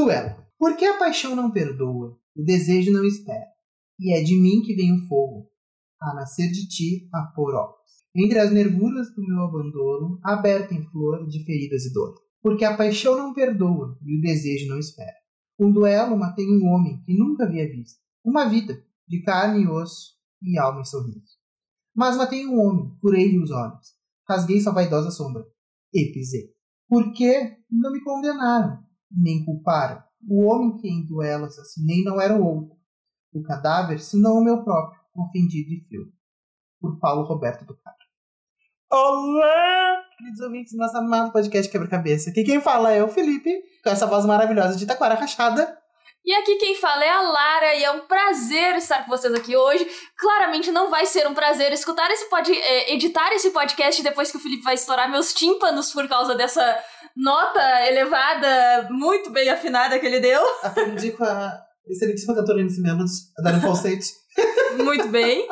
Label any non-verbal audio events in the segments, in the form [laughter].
Duelo. Porque a paixão não perdoa, o desejo não espera. E é de mim que vem o fogo, a nascer de ti a pôr ovos. Entre as nervuras do meu abandono, aberta em flor de feridas e dor. Porque a paixão não perdoa e o desejo não espera. Um duelo matei um homem que nunca havia visto. Uma vida, de carne e osso e alma e sorriso. Mas matei um homem, furei-lhe os olhos, rasguei sua vaidosa sombra e pisei. Porque não me condenaram, nem culparam. O homem que em duelo assassinei não era o outro. O cadáver, senão o meu próprio, ofendido e frio. Por Paulo Roberto do Carmo. Olá, queridos ouvintes do nosso amado podcast Quebra-Cabeça. Aqui quem fala é o Felipe, com essa voz maravilhosa de Taquara Rachada. E aqui quem fala é a Lara e é um prazer estar com vocês aqui hoje. Claramente não vai ser um prazer escutar esse pod, é, editar esse podcast depois que o Felipe vai estourar meus tímpanos por causa dessa nota elevada, muito bem afinada que ele deu. [laughs] Aprendi com a excelentíssima cantora Nice Melody, a Dani Falsete. [laughs] muito bem.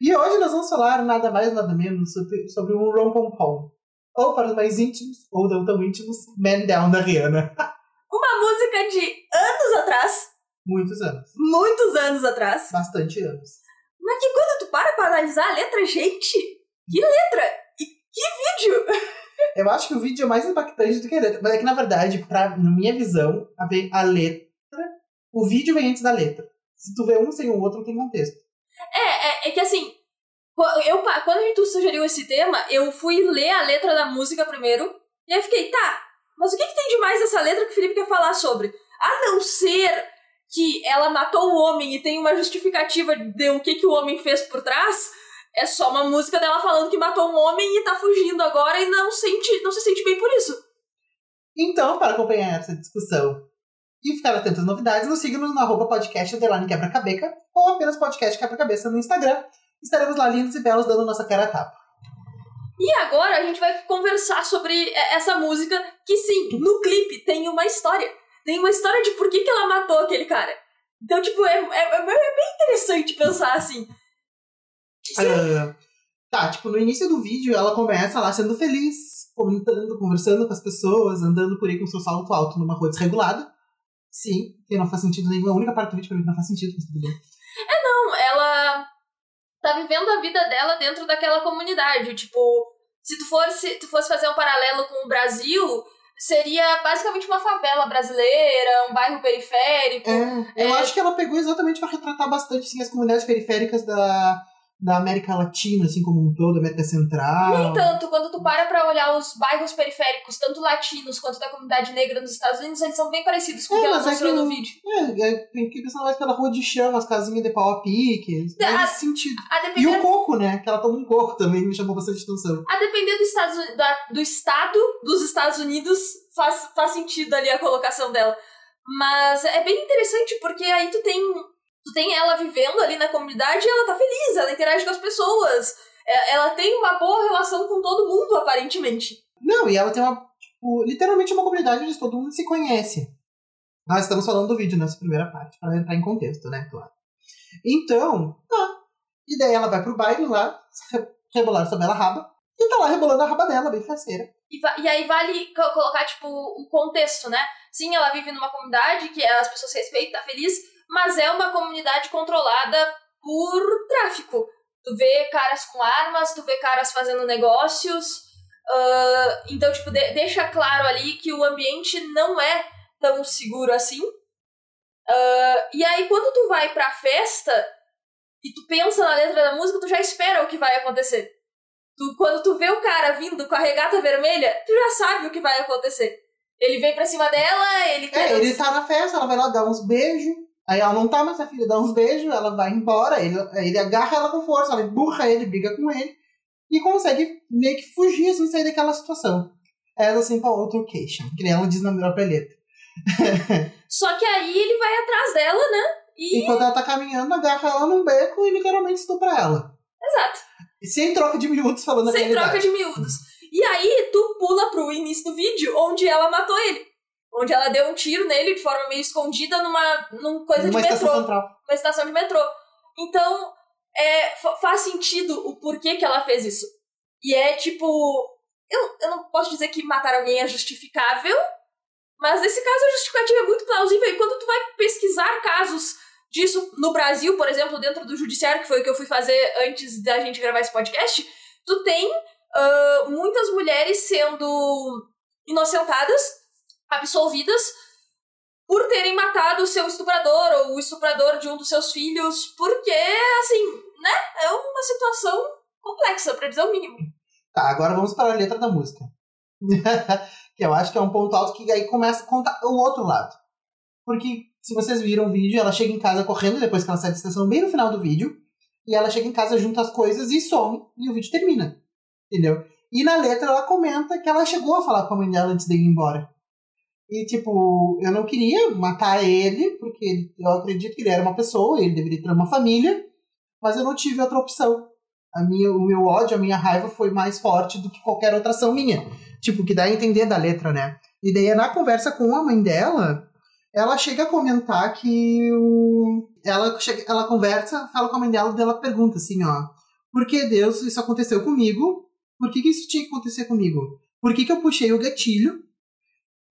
e hoje nós vamos falar nada mais nada menos sobre, sobre um rom-pom-pom. Ou para os mais íntimos, ou não tão íntimos, Man Down da Rihanna. Uma música de anos atrás. Muitos anos. Muitos anos atrás. Bastante anos. Mas que quando tu para pra analisar a letra, gente, que letra! Eu acho que o vídeo é mais impactante do que a letra. Mas é que, na verdade, pra, na minha visão, a, a letra. O vídeo vem antes da letra. Se tu vê um sem o outro, não tem contexto. É, é, é que assim. Eu, quando tu sugeriu esse tema, eu fui ler a letra da música primeiro. E aí fiquei, tá, mas o que, que tem de mais essa letra que o Felipe quer falar sobre? A não ser que ela matou o homem e tem uma justificativa de o que, que o homem fez por trás, é só uma música dela falando que matou um homem e tá fugindo agora e não, sente, não se sente bem por isso. Então, para acompanhar essa discussão e ficar atento às novidades, nos siga-nos no arroba podcast underline quebra-cabeça ou apenas podcast quebra-cabeça no Instagram. Estaremos lá lindos e belos dando nossa cara a tapa. E agora a gente vai conversar sobre essa música que sim, no clipe tem uma história. Tem uma história de por que, que ela matou aquele cara. Então, tipo, é, é, é bem interessante pensar assim. Uh, tá, tipo, no início do vídeo ela começa lá sendo feliz, comentando, conversando com as pessoas, andando por aí com seu salto alto numa rua desregulada. Sim, que não faz sentido nenhum. A única parte do vídeo pra mim não faz sentido, mas tudo bem. É, não, ela tá vivendo a vida dela dentro daquela comunidade. Tipo, se tu fosse, tu fosse fazer um paralelo com o Brasil, seria basicamente uma favela brasileira, um bairro periférico. É, eu é... acho que ela pegou exatamente para retratar bastante assim, as comunidades periféricas da, da América Latina, assim como um todo, América Central. Nem tanto, quando tu para pra olhar os bairros periféricos, tanto latinos quanto da comunidade negra nos Estados Unidos, eles são bem parecidos com o é, que ela mostrou é no vídeo. É, é, tem que pensar mais pela rua de chão, as casinhas de pau a pique, nesse sentido. E o coco, né? Que ela toma um coco também, me chamou bastante atenção. A depender do, Estados, da, do estado dos Estados Unidos, faz, faz sentido ali a colocação dela. Mas é bem interessante, porque aí tu tem tem ela vivendo ali na comunidade e ela tá feliz, ela interage com as pessoas. É, ela tem uma boa relação com todo mundo, aparentemente. Não, e ela tem uma, tipo, literalmente uma comunidade onde todo mundo se conhece. Nós estamos falando do vídeo nessa primeira parte, para entrar em contexto, né, claro. Então, tá. E daí ela vai pro baile lá, [laughs] rebolar sua bela raba, e tá lá rebolando a raba dela, bem faceira. E, e aí vale colocar, tipo, o contexto, né? Sim, ela vive numa comunidade que as pessoas respeitam, tá feliz, mas é uma comunidade controlada por tráfico. Tu vê caras com armas, tu vê caras fazendo negócios. Uh, então, tipo, de deixa claro ali que o ambiente não é tão seguro assim. Uh, e aí, quando tu vai pra festa e tu pensa na letra da música, tu já espera o que vai acontecer. Tu, quando tu vê o cara vindo com a regata vermelha, tu já sabe o que vai acontecer. Ele vem pra cima dela, ele É, ele tá na festa, ela vai lá dar uns beijos. Aí ela não tá mais a filha, dá uns beijos, ela vai embora, ele, ele agarra ela com força, ela empurra ele, briga com ele e consegue meio que fugir, assim, sair daquela situação. Ela assim pra outra occasion, que nem ela diz na letra. [laughs] Só que aí ele vai atrás dela, né? E... Enquanto ela tá caminhando, agarra ela num beco e literalmente estupra ela. Exato. Sem troca de miúdos falando Sem realidade. troca de miúdos. E aí tu pula pro início do vídeo, onde ela matou ele onde ela deu um tiro nele de forma meio escondida numa, numa coisa Uma de metrô. Central. Uma estação de metrô. Então, é, faz sentido o porquê que ela fez isso. E é tipo. Eu, eu não posso dizer que matar alguém é justificável, Mas nesse caso a justificativa é muito plausível. E quando tu vai pesquisar casos disso no Brasil, por exemplo, dentro do judiciário, que foi o que eu fui fazer antes da gente gravar esse podcast, tu tem uh, muitas mulheres sendo inocentadas, absolvidas, por terem matado o seu estuprador ou o estuprador de um dos seus filhos, porque, assim, né? É uma situação complexa, pra dizer o mínimo. Tá, agora vamos para a letra da música. [laughs] que eu acho que é um ponto alto que aí começa a contar o outro lado. Porque se vocês viram o vídeo, ela chega em casa correndo depois que ela sai da estação, bem no final do vídeo. E ela chega em casa, junta as coisas e some. E o vídeo termina. Entendeu? E na letra ela comenta que ela chegou a falar com a mãe dela antes de ir embora. E, tipo, eu não queria matar ele, porque eu acredito que ele era uma pessoa, ele deveria ter uma família, mas eu não tive outra opção. A minha, o meu ódio, a minha raiva foi mais forte do que qualquer outra ação minha. Tipo, que dá a entender da letra, né? E daí, na conversa com a mãe dela, ela chega a comentar que o... ela, chega, ela conversa, fala com a mãe dela, e ela pergunta assim, ó, por que Deus isso aconteceu comigo? Por que, que isso tinha que acontecer comigo? Por que, que eu puxei o gatilho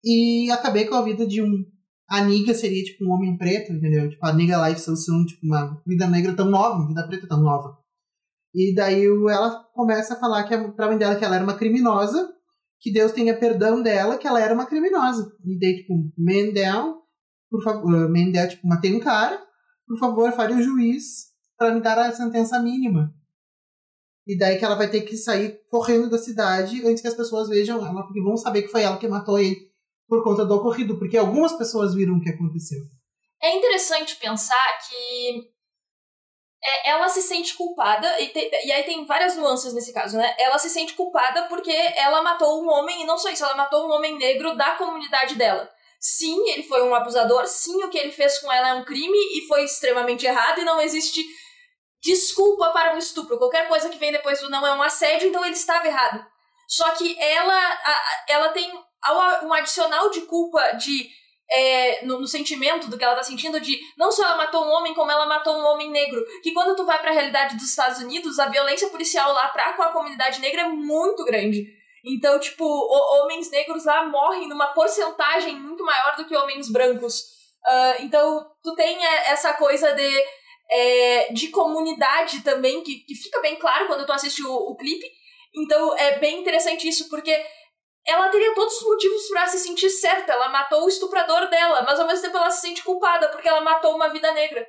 e acabei com a vida de um. A Niga seria tipo um homem preto, entendeu? Tipo, a Niga Life são tipo uma vida negra tão nova, uma vida preta tão nova. E daí ela começa a falar que pra mãe dela que ela era uma criminosa, que Deus tenha perdão dela, que ela era uma criminosa. E daí, tipo, Mendel, por favor, Mendel, tipo, matei um cara, por favor, fale o juiz para me dar a sentença mínima. E daí que ela vai ter que sair correndo da cidade antes que as pessoas vejam ela, porque vão saber que foi ela que matou ele por conta do ocorrido, porque algumas pessoas viram o que aconteceu. É interessante pensar que é, ela se sente culpada, e, te, e, aí tem várias nuances nesse caso, né? Ela se sente culpada porque ela matou um homem, e não só isso, ela matou um homem negro da comunidade dela. Sim, ele foi um abusador, sim, o que ele fez com ela é um crime e foi extremamente errado, e não existe desculpa para um estupro. Qualquer coisa que vem depois do não é um assédio, então ele estava errado. Só que ela, ela tem um adicional de culpa de é, no, no, sentimento do que ela tá sentindo de não só ela matou um homem, como ela matou um homem negro. Que quando tu vai para a realidade dos Estados Unidos, a violência policial lá pra com a comunidade negra é muito grande. Então, tipo, o, homens negros lá morrem numa porcentagem muito maior do que homens brancos. Uh, então, tu tem essa coisa de, é, de comunidade também, que, que fica bem claro quando tu assiste o, o clipe. Então, é bem interessante isso, porque ela teria todos os motivos para se sentir certa. Ela matou o estuprador dela, mas ao mesmo tempo ela se sente culpada porque ela matou uma vida negra.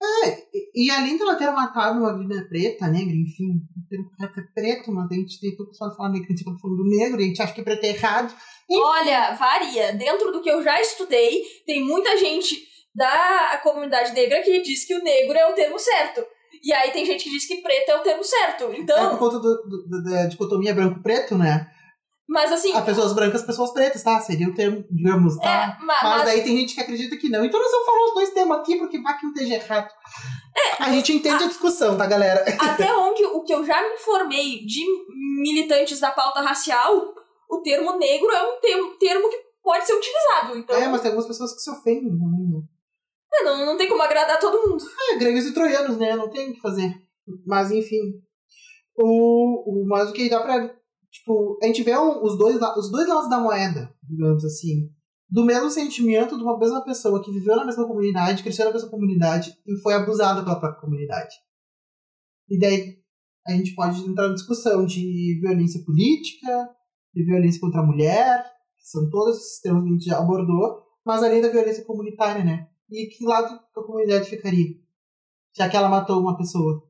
É, e além dela ter matado uma vida preta, negra, enfim, o termo correto é preto, mas a gente tem todo pessoal falando negra, a gente tá falando do negro, a gente acha que preto é errado. Enfim. Olha, varia. Dentro do que eu já estudei, tem muita gente da comunidade negra que diz que o negro é o termo certo. E aí tem gente que diz que preto é o termo certo. Então. É por conta do, do, da dicotomia branco-preto, né? Mas assim. A pessoas brancas, pessoas pretas, tá? Seria o termo, digamos, tá? É, mas, mas daí tem gente que acredita que não. Então nós vamos falar os dois termos aqui, porque vai que não esteja errado. É, a gente entende a, a, discussão, tá, galera? [laughs] Até onde o que eu já me informei de militantes da pauta racial, o termo negro é um termo, termo que pode ser utilizado. Então... É, mas tem algumas pessoas que se ofendem também? É, não, não tem como agradar todo mundo. É, gregos e troianos, né? Não tem o que fazer. Mas enfim. O, o, mas o que dá pra tipo, a gente vê os dois, os dois lados da moeda, digamos assim. Do mesmo sentimento de uma mesma pessoa que viveu na mesma comunidade, cresceu na mesma comunidade e foi abusada pela própria comunidade. E daí a gente pode entrar na discussão de violência política, de violência contra a mulher, que são todos esses temas que a gente já abordou, mas além da violência comunitária, né? E que lado a comunidade ficaria? Já que ela matou uma pessoa.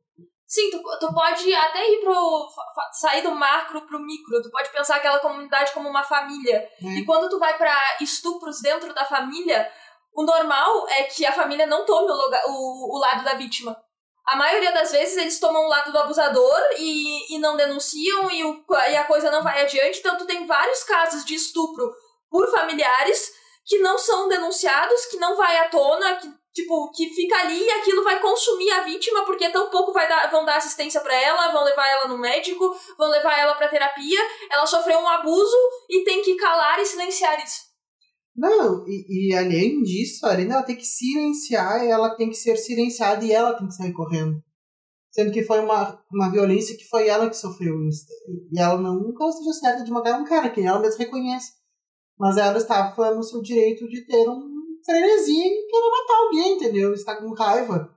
Sim, tu, tu pode até ir pro. sair do macro pro micro. Tu pode pensar aquela comunidade como uma família. Hum. E quando tu vai para estupros dentro da família, o normal é que a família não tome o, lugar, o, o lado da vítima. A maioria das vezes eles tomam o lado do abusador e, e não denunciam e, o, e a coisa não vai adiante. Então tu tem vários casos de estupro por familiares que não são denunciados, que não vai à tona, que tipo, que fica ali e aquilo vai consumir a vítima, porque tão pouco vai dar, vão dar assistência para ela, vão levar ela no médico, vão levar ela para terapia, ela sofreu um abuso e tem que calar e silenciar isso. Não, e, e além disso, além dela ter que silenciar, ela tem que ser silenciada e ela tem que sair correndo. Sendo que foi uma, uma violência que foi ela que sofreu. E ela nunca seja certa de matar um cara, que ela mesma reconhece. Mas ela estava no seu direito de ter um frenesi e querer matar alguém, entendeu? Está com raiva.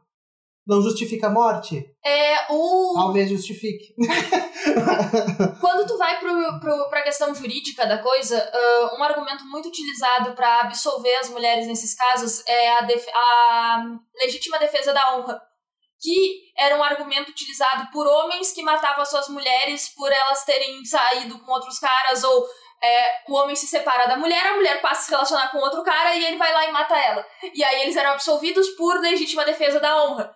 Não justifica a morte? É, o... Talvez justifique. [laughs] Quando tu vai pro, pro, pra questão jurídica da coisa, uh, um argumento muito utilizado para absolver as mulheres nesses casos é a, a legítima defesa da honra. Que era um argumento utilizado por homens que matavam suas mulheres por elas terem saído com outros caras, ou é, o homem se separa da mulher, a mulher passa a se relacionar com outro cara e ele vai lá e mata ela. E aí eles eram absolvidos por legítima defesa da honra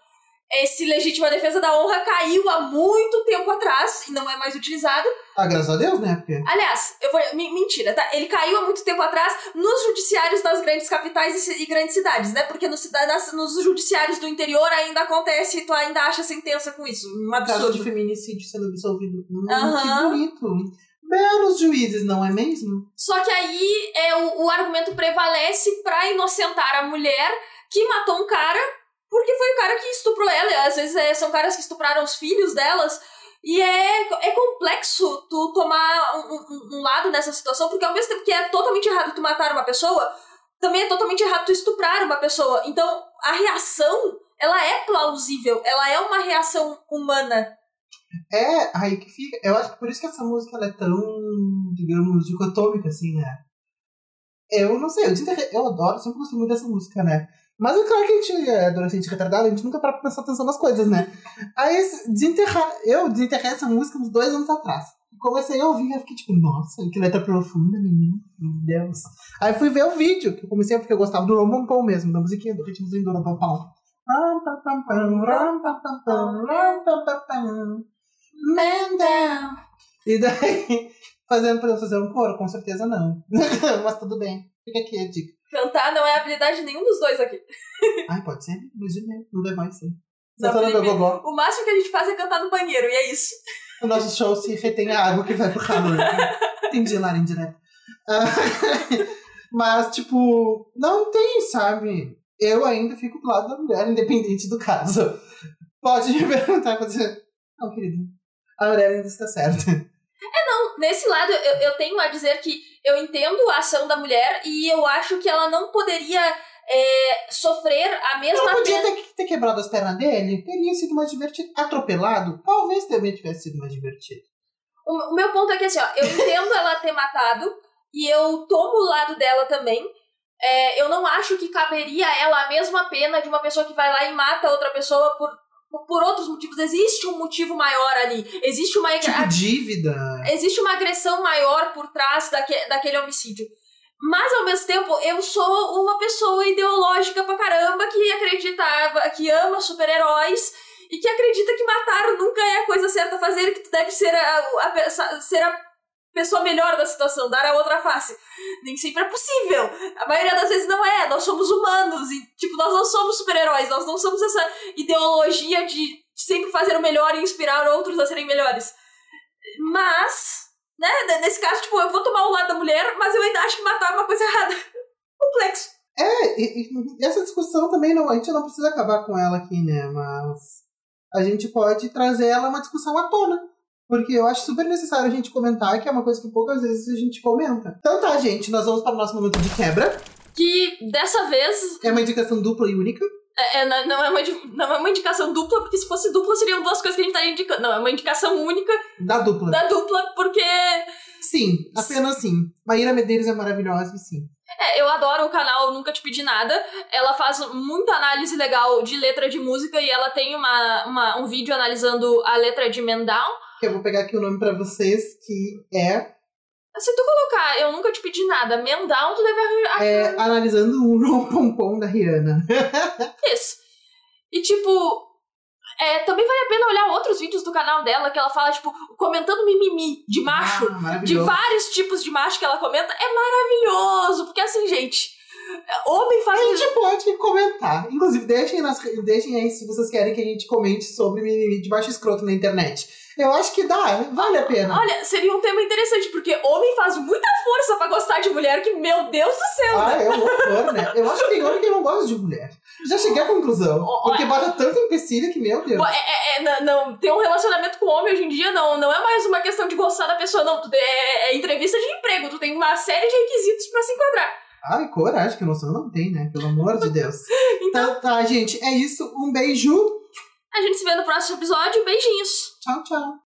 esse legítima defesa da honra caiu há muito tempo atrás e não é mais utilizado. Ah, graças a Deus, né? Porque... Aliás, eu vou. Mentira, tá? Ele caiu há muito tempo atrás nos judiciários das grandes capitais e, grandes cidades, né? Porque no, nas, nos judiciários do interior ainda acontece e tu ainda acha sentença com isso. Um absurdo. Caso de feminicídio sendo absolvido. Hum. Que bonito. Belos juízes, não é mesmo? Só que aí é, o, o argumento prevalece para inocentar a mulher que matou um cara porque foi o cara que estuprou ela. Às vezes é, são caras que estupraram os filhos delas. E é, é complexo tu tomar um, um, lado nessa situação, porque ao mesmo tempo que é totalmente errado tu matar uma pessoa, também é totalmente errado tu estuprar uma pessoa. Então, a reação, ela é plausível, ela é uma reação humana. É, aí que fica. Eu acho que por isso que essa música ela é tão, digamos, dicotômica, assim, né? Eu não sei, eu, eu adoro, sempre gostei muito dessa música, né? Mas é claro que a gente é adolescente retardado, a gente nunca para pra prestar atenção nas coisas, né? Aí desenterrar, eu desenterrei essa música uns dois anos atrás. Comecei a ouvir, eu fiquei tipo, nossa, que letra profunda, menino, meu Deus. Aí fui ver o vídeo, que eu comecei porque eu gostava do Rompom mesmo, da musiquinha, do ritmozinho do Rompom. Man down. E daí, [laughs] fazendo pra fazer um coro? Com certeza não. [laughs] Mas tudo bem. Fica aqui a dica. Cantar não é habilidade de nenhum dos dois aqui. [laughs] Ai, pode ser, imagina, não levar isso. Não, Felipe, o máximo que a gente faz é cantar no banheiro, e é isso. O nosso show se retém a água que vai pro calor. Entendi lá, indireto. Mas, tipo, não tem, sabe? Eu ainda fico do lado da mulher, independente do caso. Pode me perguntar, pode dizer, não, querido, a mulher ainda está certa. É, não, nesse lado eu, eu tenho a dizer que eu entendo a ação da mulher e eu acho que ela não poderia é, sofrer a mesma Ela podia ter, ter, quebrado as pernas dele, teria sido mais divertido. Atropelado, talvez também tivesse sido mais divertido. O, o meu ponto é que assim, ó, eu entendo ela ter matado e eu tomo o lado dela também. É, eu não acho que caberia a ela a mesma pena de uma pessoa que vai lá e mata outra pessoa por por outros motivos. Existe um motivo maior ali. Existe uma. Tipo dívida. Existe uma agressão maior por trás daque, daquele homicídio. Mas ao mesmo tempo, eu sou uma pessoa ideológica pra caramba que acreditava, que ama super-heróis e que acredita que matar nunca é a coisa certa a fazer, que tu deve ser a, a, ser a pessoa melhor da situação, dar a outra face. Nem sempre é possível. A maioria das vezes não é. Nós somos humanos e, tipo, nós não somos super-heróis. Nós não somos essa ideologia de sempre fazer o melhor e inspirar outros a serem melhores. Mas, né, nesse caso, tipo, eu vou tomar o lado da mulher, mas eu ainda acho que matar é uma coisa [laughs] errada. Complexo. É, e, e essa discussão também não, a gente não precisa acabar com ela aqui, né? Mas a gente pode trazer ela uma discussão à tona. Porque eu acho super necessário a gente comentar, que é uma coisa que poucas vezes a gente comenta. Então tá, gente, nós vamos para o nosso momento de quebra. Que dessa vez. É uma indicação dupla e única. É, é, não, é uma, não é uma indicação dupla, porque se fosse dupla seriam duas coisas que a gente estaria indicando. Não, é uma indicação única. Da dupla. Da dupla, porque. Sim, apenas sim. Maíra Medeiros é maravilhosa e sim. É, eu adoro o canal Nunca Te Pedi Nada. Ela faz muita análise legal de letra de música e ela tem uma, uma um vídeo analisando a letra de Men Down que eu vou pegar aqui o nome para vocês, que é. Se tu colocar Eu Nunca Te Pedi Nada, Mendown, tu deve arranjar. É, analisando o Ron da Rihanna. [laughs] Isso. E tipo, é, também vale a pena olhar outros vídeos do canal dela que ela fala, tipo, comentando mimimi de macho, ah, de vários tipos de macho que ela comenta. É maravilhoso, porque assim, gente. Homem faz. A gente pode comentar. Inclusive, deixem, nas, deixem aí se vocês querem que a gente comente sobre mimimi de baixo escroto na internet. Eu acho que dá, vale a pena. Olha, seria um tema interessante, porque homem faz muita força pra gostar de mulher, que, meu Deus do céu! Ah, é um horror, né? Eu acho que tem homem que não gosta de mulher. Já cheguei à conclusão. porque bota tanto empecilho que, meu Deus. É, é, é, não, ter um relacionamento com homem hoje em dia não, não é mais uma questão de gostar da pessoa, não. É, é entrevista de emprego, tu tem uma série de requisitos pra se enquadrar. Ai, coragem, que noção não tem, né? Pelo amor de Deus. [laughs] então tá, gente, é isso. Um beijo. A gente se vê no próximo episódio. Beijinhos. Tchau, tchau.